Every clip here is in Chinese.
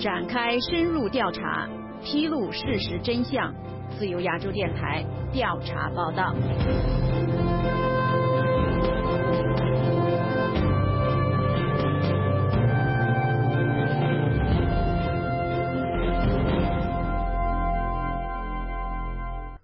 展开深入调查，披露事实真相。自由亚洲电台调查报道。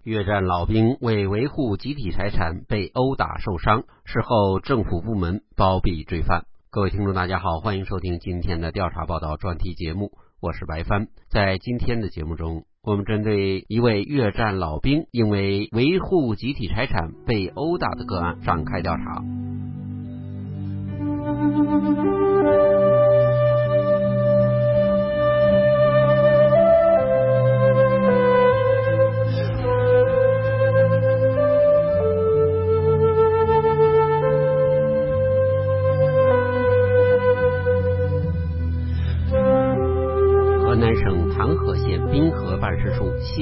越战老兵为维护集体财产被殴打受伤，事后政府部门包庇罪犯。各位听众，大家好，欢迎收听今天的调查报道专题节目，我是白帆。在今天的节目中，我们针对一位越战老兵因为维护集体财产被殴打的个案展开调查。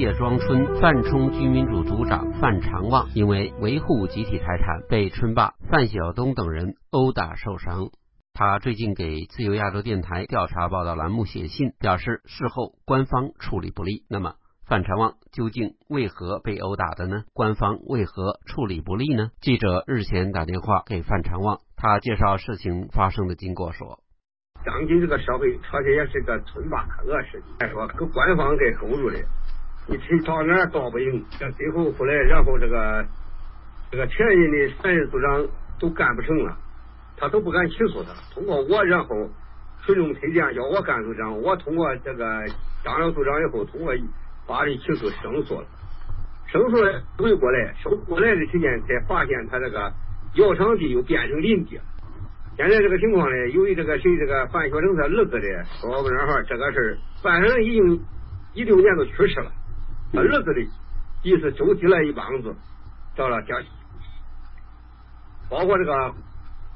谢庄村范冲居民组组长范长旺因为维护集体财产，被村霸范晓东等人殴打受伤。他最近给自由亚洲电台调查报道栏目写信，表示事后官方处理不力。那么范长旺究竟为何被殴打的呢？官方为何处理不力呢？记者日前打电话给范长旺，他介绍事情发生的经过说：当今这个社会，确实也是个村霸恶势力，说给官方给勾住的。你去到哪儿倒不赢，这最后后来，然后这个这个前任的三任组长都干不成了，他都不敢起诉他。通过我，然后群众推荐叫我干组长，我通过这个当了组长以后，通过法律起诉胜诉了，胜诉了回过来，收过来的时间才发现他这个窑厂地又变成林地。现在这个情况呢，由于这个谁这个范学成他儿子的说不上话，这个事儿范小成已经一六年都去世了。他儿子的意思周集来一帮子，到了叫，包括这个，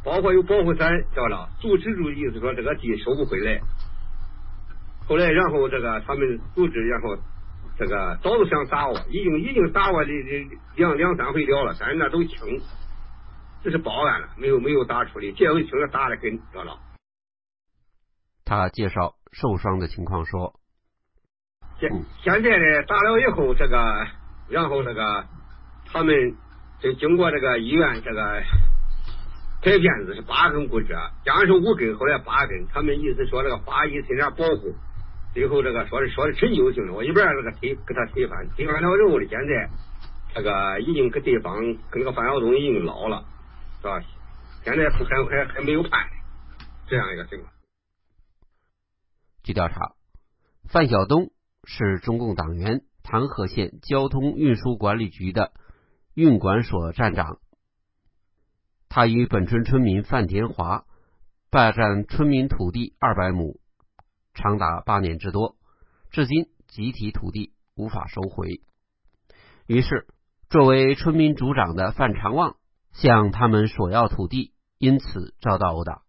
包括有保护伞，叫了，阻止住意思说这个地收不回来。后来，然后这个他们组织，然后这个早就想打我，已经已经打我的两两三回了了，但是那都轻，这是报案了，没有没有打出的，这回轻了打的很，知道了。他介绍受伤的情况说。现现在呢，打了以后，这个，然后那个，他们就经过这个医院这个拍片子是八根骨折，加上五根，后来八根，他们意思说这个法医身上保护，最后这个说是说是陈旧性的，我一边那个推给他推翻，推翻了之后呢，现在这个已经跟对方跟那个范晓东已经老了，是吧？现在还还还没有判，这样一个情况。据调查，范晓东。是中共党员，唐河县交通运输管理局的运管所站长。他与本村村民范田华霸占村民土地二百亩，长达八年之多，至今集体土地无法收回。于是，作为村民组长的范长旺向他们索要土地，因此遭到殴打。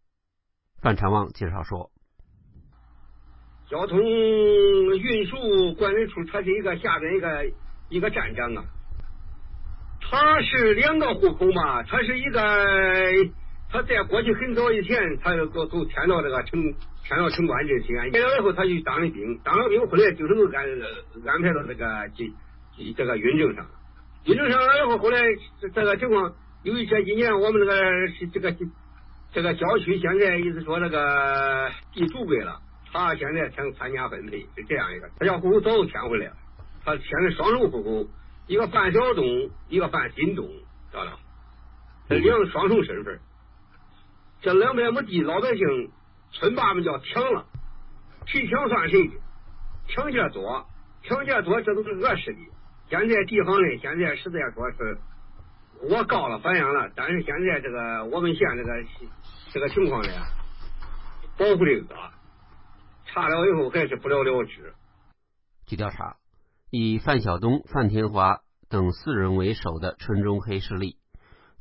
范长旺介绍说。交通运输管理处，他是一个下边一个一个站长啊。他是两个户口嘛，他是一个他在过去很早以前，他就都都迁到这个城迁到城关镇西安，迁了以后他就当了兵，当了兵后来就是都安安排到这个这这个运政上，运政上了以后，后来这个情况，由于这几年我们这个这个这个郊区现在意思说那个地足归了。他现在想参加分配是这样一个，他家户口早就迁回来了。他现在双重户口，一个范小东，一个范新东，知道了？这两双重身份，这两百亩地，老百姓村霸们叫抢了，谁抢算谁的，抢价多，抢价多，这都是恶势力。现在地方呢，现在实在说是我告了，反映了，但是现在这个我们县这个这个情况呢，保护的恶。查了以后还是不了了之。据调查，以范晓东、范天华等四人为首的村中黑势力，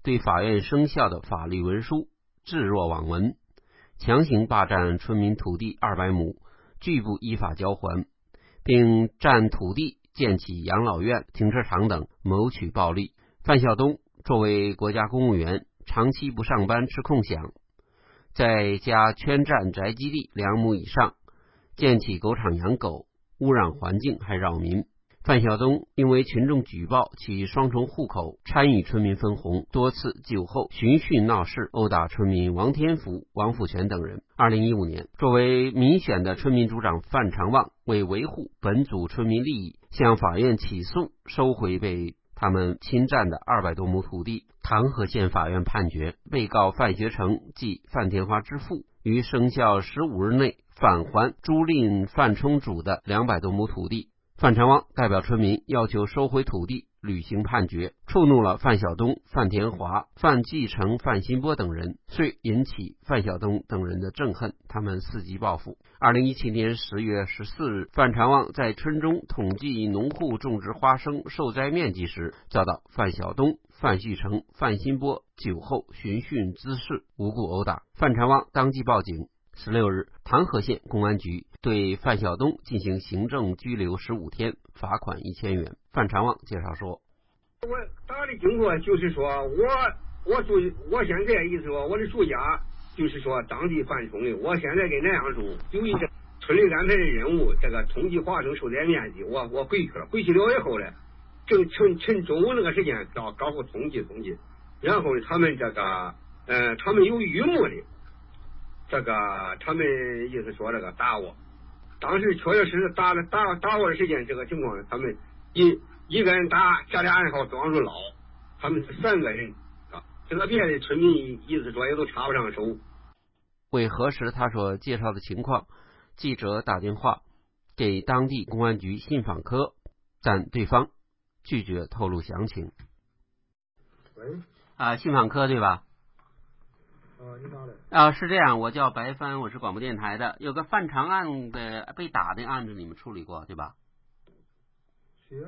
对法院生效的法律文书置若罔闻，强行霸占村民土地二百亩，拒不依法交还，并占土地建起养老院、停车场等，谋取暴利。范晓东作为国家公务员，长期不上班吃空饷，在家圈占宅基地两亩以上。建起狗场养狗，污染环境还扰民。范晓东因为群众举报其双重户口，参与村民分红，多次酒后寻衅闹事，殴打村民王天福、王富全等人。二零一五年，作为民选的村民组长范长旺为维护本组村民利益，向法院起诉收回被他们侵占的二百多亩土地。唐河县法院判决，被告范学成即范天华之父，于生效十五日内返还租赁范冲主的两百多亩土地。范长旺代表村民要求收回土地，履行判决，触怒了范晓东、范田华、范继成、范新波等人，遂引起范晓东等人的憎恨，他们伺机报复。二零一七年十月十四日，范长旺在村中统计农户种植花生受灾面积时，遭到范晓东、范旭成、范新波酒后寻衅滋事，无故殴打。范长旺当即报警。十六日，唐河县公安局对范晓东进行行政拘留十五天，罚款一千元。范长旺介绍说：“我打的经过就是说我我住我现在意思说我的住家就是说当地范冲的，我现在跟那样住，由于这村里安排的任务，这个统计花生受灾面积，我我回去了，回去了以后呢，正趁趁中午那个时间到搞个统计统计，然后他们这个呃他们有榆木的。”这个他们意思说这个打我，当时确确实实打了打打我的时间，这个情况他们一一个人打，加点暗号装住捞，他们是三个人啊，这个别的村民意思说也都插不上手。为核实他所介绍的情况，记者打电话给当地公安局信访科，但对方拒绝透露详情。喂，啊，信访科对吧？啊，是这样，我叫白帆，我是广播电台的。有个范长案的被打的案子，你们处理过对吧？谁呀？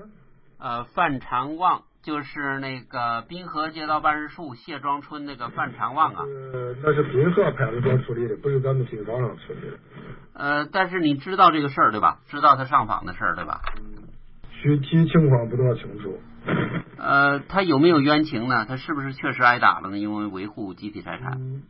呃，范长旺就是那个滨河街道办事处谢庄村那个范长旺啊。呃，那是滨河派出所处理的，不是咱们新坊上处理的。呃，但是你知道这个事儿对吧？知道他上访的事儿对吧？具体情况不大清楚。呃，他有没有冤情呢？他是不是确实挨打了呢？因为维护集体财产。嗯，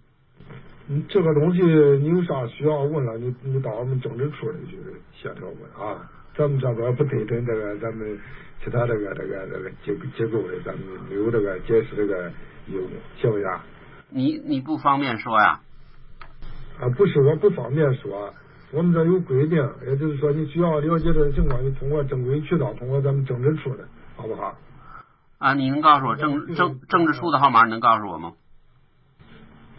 这个东西你有啥需要问了，你你到我们政治处里去协调问啊。咱们这边不对准这个咱们其他这个这个这个机机构的，咱们没有这个解释这个义务，行不行？你你不方便说呀？啊，不是我不方便说，我们这有规定，也就是说你需要了解这个情况，你通过正规渠道，通过咱们政治处的，好不好？啊，你能告诉我政政政治处的号码？你能告诉我吗？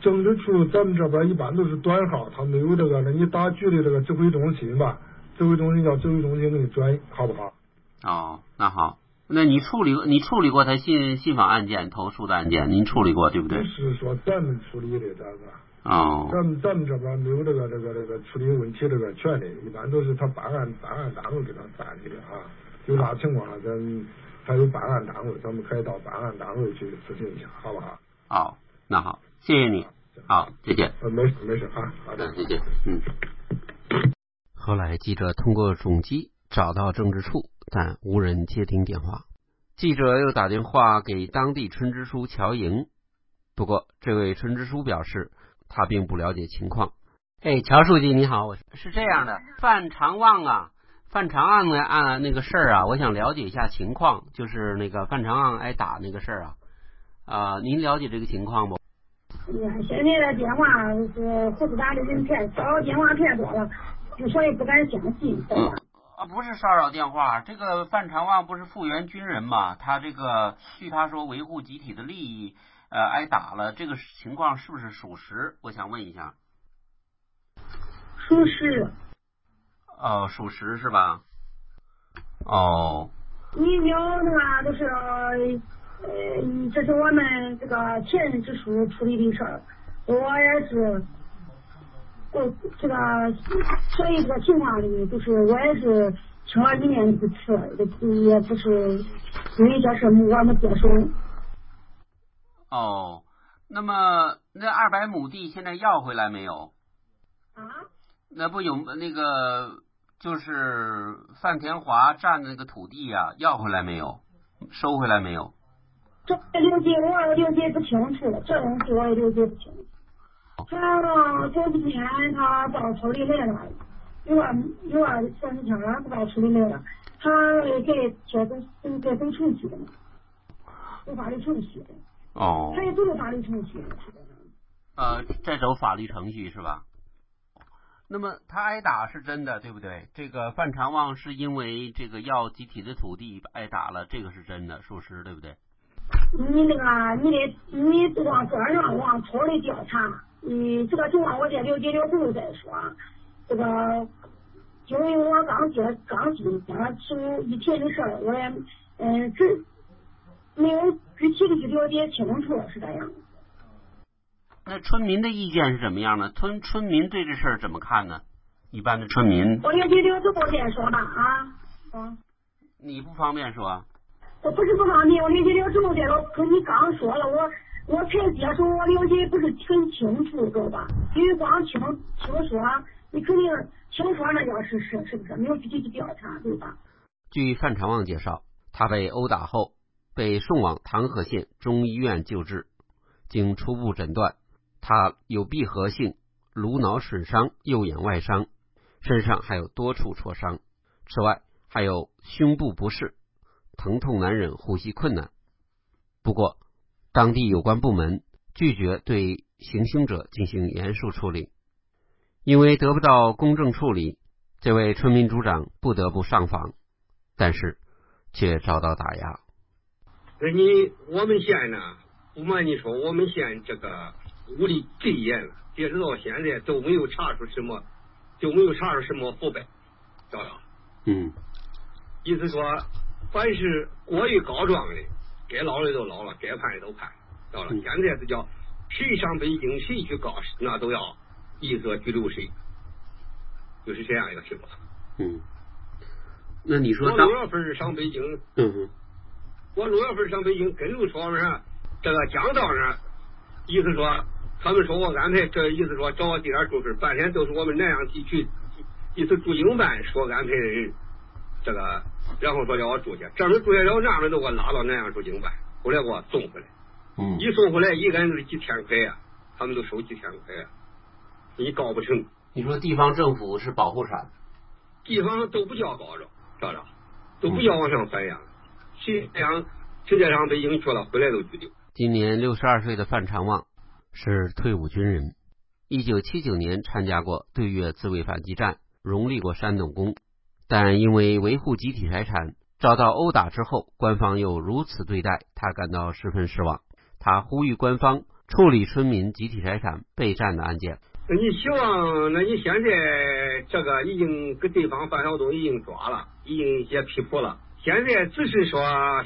政治处咱们这边一般都是短号，他没有这个。那你打局里这个指挥中心吧，指挥中心叫指挥中心给你转，好不好？哦，那好，那你处理你处理过他信信访案件投诉的案件，您处理过对不对？不是说咱们处理的这个。哦。咱们咱们这边没有这个这个这个处理问题这个权利，一般都是他办案办案单位给他办理的啊。有啥情况咱。还有办案单位，咱们可以到办案单位去咨询一下，好不好？好，那好，谢谢你，好，谢谢。呃，没事没事啊，好的，谢谢。嗯。后来记者通过总机找到政治处，但无人接听电话。记者又打电话给当地村支书乔莹，不过这位村支书表示他并不了解情况。哎，乔书记你好，我是这样的，范长旺啊。范长案的案那个事儿啊，我想了解一下情况，就是那个范长旺挨打那个事儿啊，啊，您了解这个情况不？呀，现在的电话是胡子打的人太少，电话太多了，所以不敢相信。啊，不是骚扰电话，这个范长旺不是复员军人嘛？他这个据他说维护集体的利益，呃，挨打了，这个情况是不是属实？我想问一下。属实。哦，属实是吧？哦。你有那个就是，呃，这是我们这个前任支书处理的事儿，我也是，我这个所以这个情况里，就是我也是听了一面之词，也不是因为这事我们接手。哦，那么那二百亩地现在要回来没有？啊？那不有那个？就是范田华占的那个土地呀，要回来没有？收回来没有？这了解我了解不清楚，这东西我也了解不清楚。他这几天他到村里来了，有啊有啊，像你像俺不该处理那个，他给这都给走程序的嘛，走法律程序的。哦他也走法律程序。呃，在走法律程序是吧？那么他挨打是真的，对不对？这个范长旺是因为这个要集体的土地挨打了，这个是真的，属实，对不对？你那个，你得你往这儿上往错的调查，嗯，这个情况我再了解了后再说。这个，因为我刚接刚进，刚出一天的事儿，我也嗯，只没有具体的去了解清楚，是这样。那村民的意见是怎么样呢？村村民对这事儿怎么看呢？一般的村民，我了解了之后再说吧啊，嗯。你不方便说。我不是不方便，我了解了之后再说。可你刚说了，我我才接触，我了解不是很清楚，知道吧？因为光听听说，你肯定听说那叫是是是不是？没有具体去调查，对吧？据范长旺介绍，他被殴打后被送往唐河县中医院救治，经初步诊断，他有闭合性颅脑损伤、右眼外伤，身上还有多处挫伤，此外还有胸部不适。疼痛难忍，呼吸困难。不过，当地有关部门拒绝对行凶者进行严肃处理，因为得不到公正处理，这位村民组长不得不上访，但是却遭到打压。那你我们县呢？不瞒你说，我们县这个武力最严了，截止到现在都没有查出什么，就没有查出什么腐败，知道吧？嗯，意思说。凡是过于告状的，该捞的都捞了，该判的都判，到了。现在是叫谁上北京，谁去告，那都要一则拘留谁，就是这样一个情况。嗯，那你说我六月份上北京，嗯哼，我六月份上北京，跟路上面这个江道上，意思说他们说我安排，这意思说找我地点住是半天都是我们南阳地区，意思驻营办说安排的人，这个。然后说叫我住下，正式住下了，那边都给我拉到南阳驻京办，后来给我送回来。嗯，一送回来，一个人是几千块呀，他们都收几千块呀，你搞不成。你说地方政府是保护伞，地方都不叫告着，知道都不叫往上反映。谁这样直接上北京去了，回来都拘留。今年六十二岁的范长旺是退伍军人，一九七九年参加过对越自卫反击战，荣立过山东功。但因为维护集体财产遭到殴打之后，官方又如此对待他，感到十分失望。他呼吁官方处理村民集体财产被占的案件。那你希望？那你现在这个已经给对方范晓东已经抓了，已经也批捕了。现在只是说，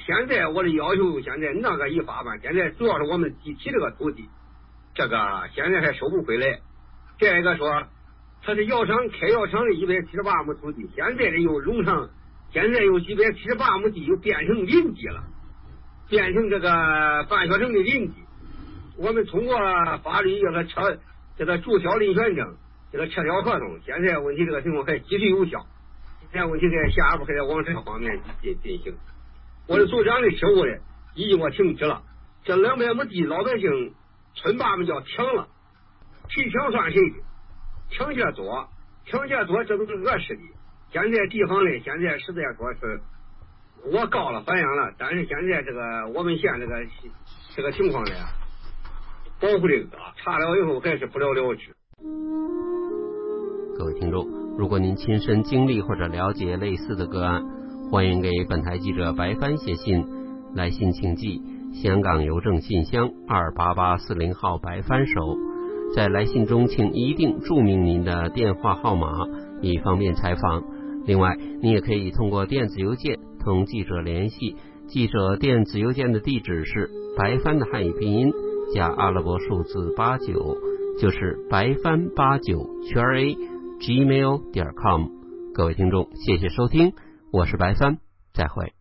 现在我的要求，现在那个一发办，现在主要是我们集体这个土地，这个现在还收不回来。再一个说。他是药厂开药厂的一百七十八亩土地，现在的又弄上，现在有一百七十八亩地又变成林地了，变成这个办学城的林地。我们通过法律叫他撤这个注销林权证，这个撤销合同。现在问题这个情况还继续有效，现在问题在下一步还在往这方面进进行。我的组长的职务呢，已经给我停止了。这两百亩地，老百姓村霸们叫抢了，谁抢算谁的。抢劫多，抢劫多，这都是恶势力。现在地方呢，现在实在说是我告了，反映了，但是现在这个我们县这个这个情况呢，保护的个查了以后还是不了了之。各位听众，如果您亲身经历或者了解类似的个案，欢迎给本台记者白帆写信，来信请寄香港邮政信箱二八八四零号白帆收。在来信中，请一定注明您的电话号码，以方便采访。另外，你也可以通过电子邮件同记者联系。记者电子邮件的地址是白帆的汉语拼音加阿拉伯数字八九，就是白帆八九圈 a gmail 点 com。各位听众，谢谢收听，我是白帆，再会。